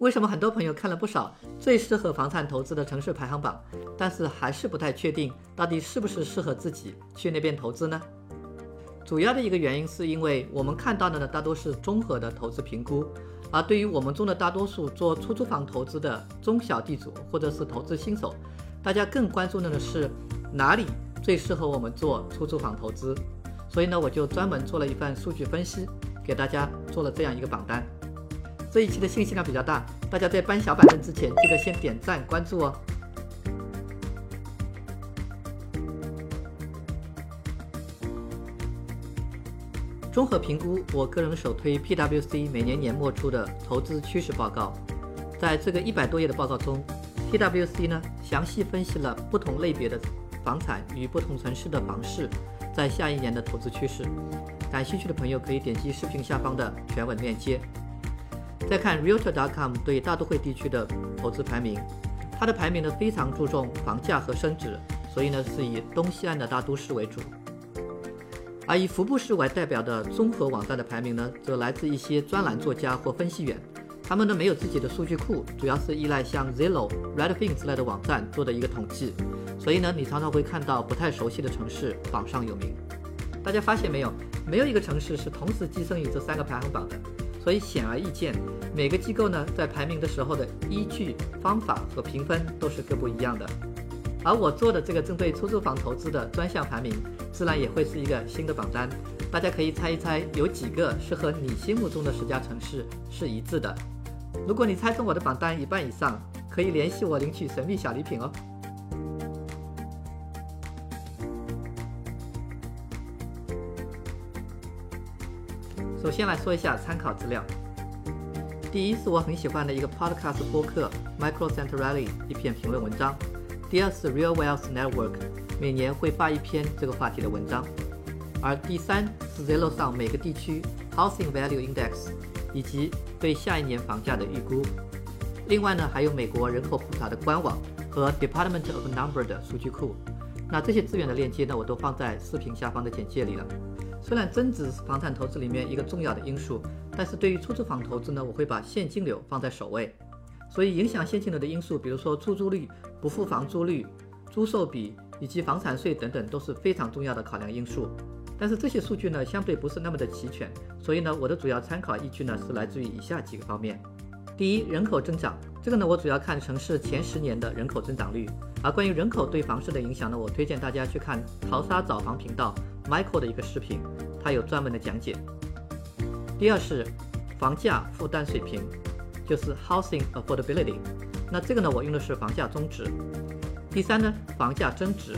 为什么很多朋友看了不少最适合房产投资的城市排行榜，但是还是不太确定到底是不是适合自己去那边投资呢？主要的一个原因是因为我们看到的呢大多是综合的投资评估，而对于我们中的大多数做出租房投资的中小地主或者是投资新手，大家更关注的呢是哪里最适合我们做出租房投资。所以呢，我就专门做了一份数据分析，给大家做了这样一个榜单。这一期的信息量比较大，大家在搬小板凳之前，记得先点赞关注哦。综合评估，我个人首推 PwC 每年年末出的投资趋势报告。在这个一百多页的报告中，PwC 呢详细分析了不同类别的房产与不同城市的房市在下一年的投资趋势。感兴趣的朋友可以点击视频下方的全文链接。再看 Realtor.com 对大都会地区的投资排名，它的排名呢非常注重房价和升值，所以呢是以东西岸的大都市为主。而以福布斯为代表的综合网站的排名呢，则来自一些专栏作家或分析员，他们呢没有自己的数据库，主要是依赖像 Zillow、Redfin 之类的网站做的一个统计，所以呢你常常会看到不太熟悉的城市榜上有名。大家发现没有？没有一个城市是同时跻身于这三个排行榜的。所以显而易见，每个机构呢在排名的时候的依据、方法和评分都是各不一样的。而我做的这个针对出租房投资的专项排名，自然也会是一个新的榜单。大家可以猜一猜，有几个是和你心目中的十佳城市是一致的？如果你猜中我的榜单一半以上，可以联系我领取神秘小礼品哦。首先来说一下参考资料。第一是我很喜欢的一个 podcast 播客 Micro Centrale 一篇评论文章。第二是 Real Wealth Network 每年会发一篇这个话题的文章。而第三是 Zillow 上每个地区 Housing Value Index 以及对下一年房价的预估。另外呢，还有美国人口普查的官网和 Department of Number 的数据库。那这些资源的链接呢，我都放在视频下方的简介里了。虽然增值是房产投资里面一个重要的因素，但是对于出租房投资呢，我会把现金流放在首位。所以影响现金流的因素，比如说出租率、不付房租率、租售比以及房产税等等，都是非常重要的考量因素。但是这些数据呢，相对不是那么的齐全，所以呢，我的主要参考依据呢，是来自于以下几个方面。第一，人口增长，这个呢，我主要看城市前十年的人口增长率。而关于人口对房市的影响呢，我推荐大家去看淘沙找房频道。Michael 的一个视频，他有专门的讲解。第二是房价负担水平，就是 housing affordability。那这个呢，我用的是房价中值。第三呢，房价增值，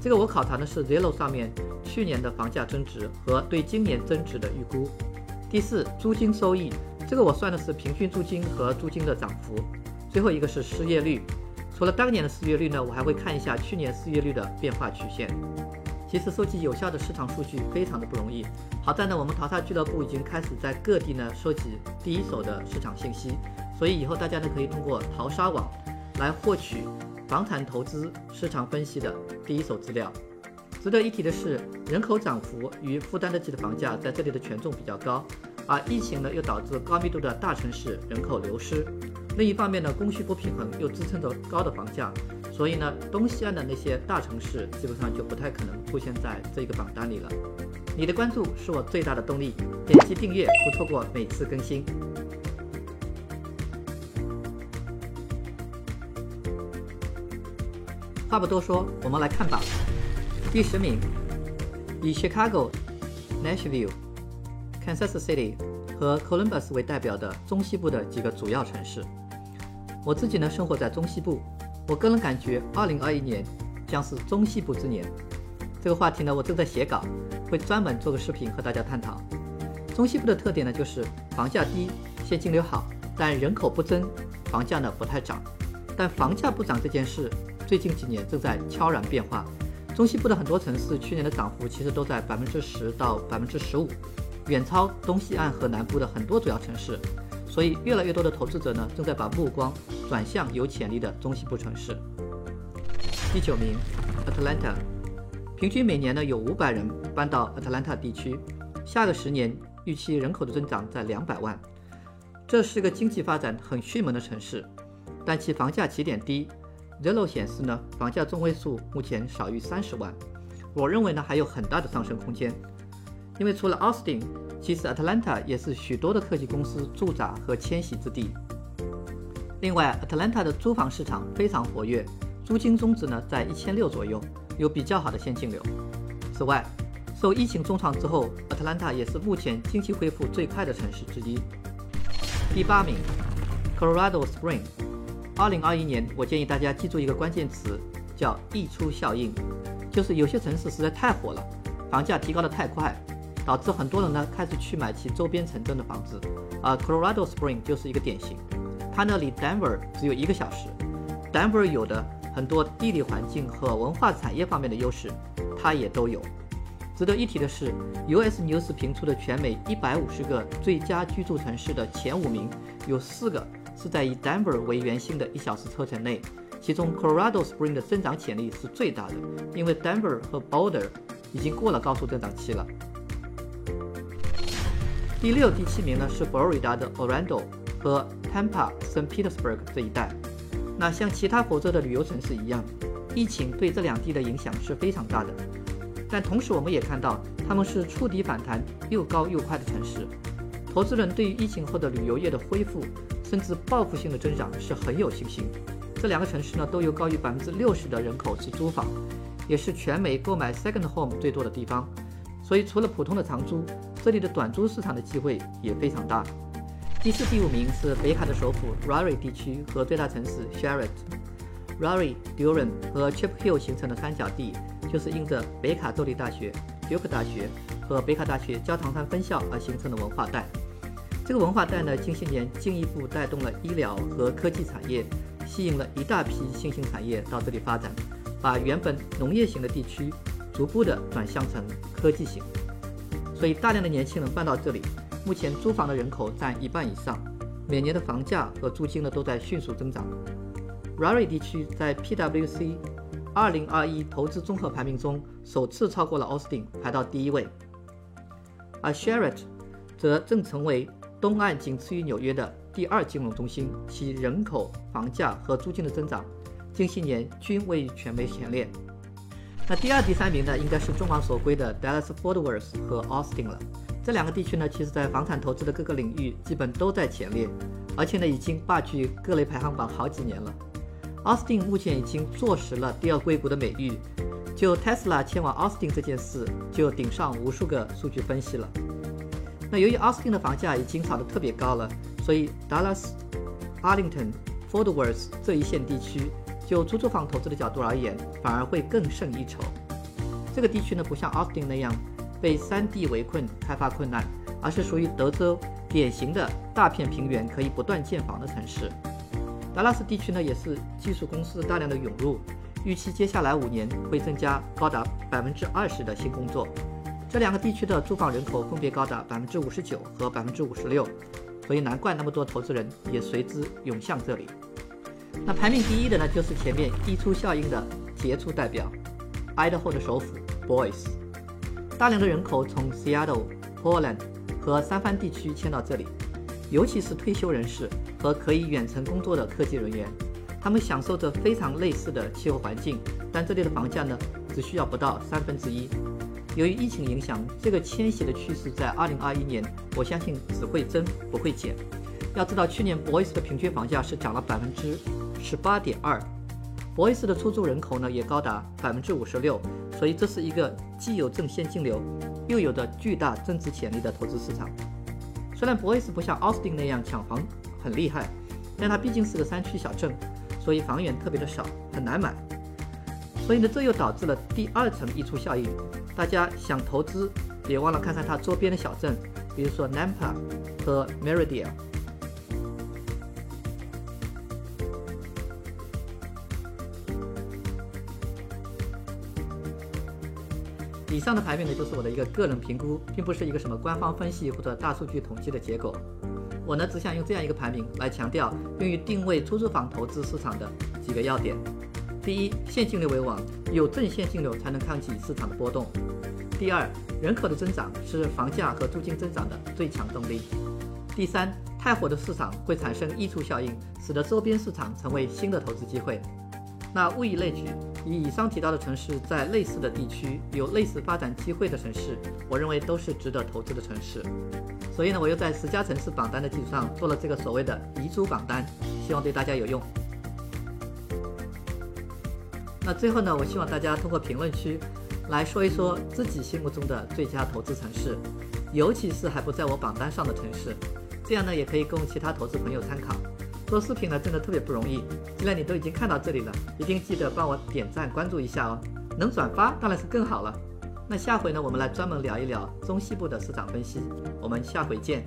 这个我考察的是 Zillow 上面去年的房价增值和对今年增值的预估。第四，租金收益，这个我算的是平均租金和租金的涨幅。最后一个是失业率，除了当年的失业率呢，我还会看一下去年失业率的变化曲线。其实收集有效的市场数据非常的不容易。好在呢，我们淘沙俱乐部已经开始在各地呢收集第一手的市场信息，所以以后大家呢可以通过淘沙网来获取房产投资市场分析的第一手资料。值得一提的是，人口涨幅与负担得起的房价在这里的权重比较高，而疫情呢又导致高密度的大城市人口流失。另一方面呢，供需不平衡又支撑着高的房价。所以呢，东西岸的那些大城市基本上就不太可能出现在这个榜单里了。你的关注是我最大的动力，点击订阅不错过每次更新。话不多说，我们来看榜。第十名，以 Chicago、Nashville、Kansas City 和 Columbus 为代表的中西部的几个主要城市。我自己呢，生活在中西部。我个人感觉，二零二一年将是中西部之年。这个话题呢，我正在写稿，会专门做个视频和大家探讨。中西部的特点呢，就是房价低，现金流好，但人口不增，房价呢不太涨。但房价不涨这件事，最近几年正在悄然变化。中西部的很多城市去年的涨幅其实都在百分之十到百分之十五，远超东西岸和南部的很多主要城市。所以，越来越多的投资者呢，正在把目光转向有潜力的中西部城市。第九名，Atlanta，平均每年呢有五百人搬到 Atlanta 地区，下个十年预期人口的增长在两百万。这是个经济发展很迅猛的城市，但其房价起点低。Zillow 显示呢，房价中位数目前少于三十万。我认为呢，还有很大的上升空间。因为除了 Austin，其实 Atlanta 也是许多的科技公司驻扎和迁徙之地。另外，Atlanta 的租房市场非常活跃，租金中值呢在一千六左右，有比较好的现金流。此外，受疫情重创之后，Atlanta 也是目前经济恢复最快的城市之一。第八名，Colorado Spring。二零二一年，我建议大家记住一个关键词，叫溢出效应，就是有些城市实在太火了，房价提高的太快。导致很多人呢开始去买其周边城镇的房子，而 Colorado Spring 就是一个典型。它呢离 Denver 只有一个小时，Denver 有的很多地理环境和文化产业方面的优势，它也都有。值得一提的是，US News 评出的全美150个最佳居住城市的前五名，有四个是在以 Denver 为圆心的一小时车程内，其中 Colorado Spring 的增长潜力是最大的，因为 Denver 和 Boulder 已经过了高速增长期了。第六、第七名呢是佛罗里达的 Orlando 和 Tampa、St. Petersburg 这一带。那像其他佛州的旅游城市一样，疫情对这两地的影响是非常大的。但同时，我们也看到他们是触底反弹又高又快的城市。投资人对于疫情后的旅游业的恢复，甚至报复性的增长是很有信心。这两个城市呢，都有高于百分之六十的人口是租房，也是全美购买 second home 最多的地方。所以，除了普通的长租，这里的短租市场的机会也非常大。第四、第五名是北卡的首府 Raleigh 地区和最大城市 Charlotte。Raleigh、Durham 和 Chip Hill 形成的三角地，就是因着北卡州立大学、Duke 大学和北卡大学焦糖山分校而形成的文化带。这个文化带呢，近些年进一步带动了医疗和科技产业，吸引了一大批新兴产业到这里发展，把原本农业型的地区逐步的转向成科技型。所以，大量的年轻人搬到这里。目前租房的人口占一半以上，每年的房价和租金呢都在迅速增长。Raleigh 地区在 PwC 2021投资综合排名中首次超过了 Austin，排到第一位。而 Charlotte 则正成为东岸仅次于纽约的第二金融中心，其人口、房价和租金的增长近些年均位于全美前列。那第二、第三名呢，应该是众望所归的 Dallas-Fort Worth 和 Austin 了。这两个地区呢，其实在房产投资的各个领域基本都在前列，而且呢，已经霸据各类排行榜好几年了。Austin 目前已经坐实了第二硅谷的美誉，就 Tesla 迁往 Austin 这件事，就顶上无数个数据分析了。那由于 Austin 的房价已经炒得特别高了，所以 Dallas、Arlington、Fort Worth 这一线地区。就出租房投资的角度而言，反而会更胜一筹。这个地区呢，不像 Austin 那样被山地围困、开发困难，而是属于德州典型的大片平原，可以不断建房的城市。达拉斯地区呢，也是技术公司大量的涌入，预期接下来五年会增加高达百分之二十的新工作。这两个地区的住房人口分别高达百分之五十九和百分之五十六，所以难怪那么多投资人也随之涌向这里。那排名第一的呢，就是前面溢出效应的杰出代表，Idaho 的首府 Boise，大量的人口从 Seattle、Portland 和三藩地区迁到这里，尤其是退休人士和可以远程工作的科技人员，他们享受着非常类似的气候环境，但这里的房价呢，只需要不到三分之一。由于疫情影响，这个迁徙的趋势在2021年，我相信只会增不会减。要知道，去年 Boise 的平均房价是涨了百分之。十八点二，博伊斯的出租人口呢也高达百分之五十六，所以这是一个既有正现金流，又有着巨大增值潜力的投资市场。虽然博伊斯不像奥斯汀那样抢房很厉害，但它毕竟是个山区小镇，所以房源特别的少，很难买。所以呢，这又导致了第二层溢出效应。大家想投资，别忘了看看它周边的小镇，比如说 napa 和 Meridian。以上的排名呢，就是我的一个个人评估，并不是一个什么官方分析或者大数据统计的结果。我呢，只想用这样一个排名来强调用于定位出租房投资市场的几个要点：第一，现金流为王，有正现金流才能抗击市场的波动；第二，人口的增长是房价和租金增长的最强动力；第三，太火的市场会产生溢出效应，使得周边市场成为新的投资机会。那物以类聚，以以上提到的城市在类似的地区有类似发展机会的城市，我认为都是值得投资的城市。所以呢，我又在十佳城市榜单的基础上做了这个所谓的遗珠榜单，希望对大家有用。那最后呢，我希望大家通过评论区来说一说自己心目中的最佳投资城市，尤其是还不在我榜单上的城市，这样呢也可以供其他投资朋友参考。做视频呢，真的特别不容易。既然你都已经看到这里了，一定记得帮我点赞、关注一下哦。能转发当然是更好了。那下回呢，我们来专门聊一聊中西部的市场分析。我们下回见。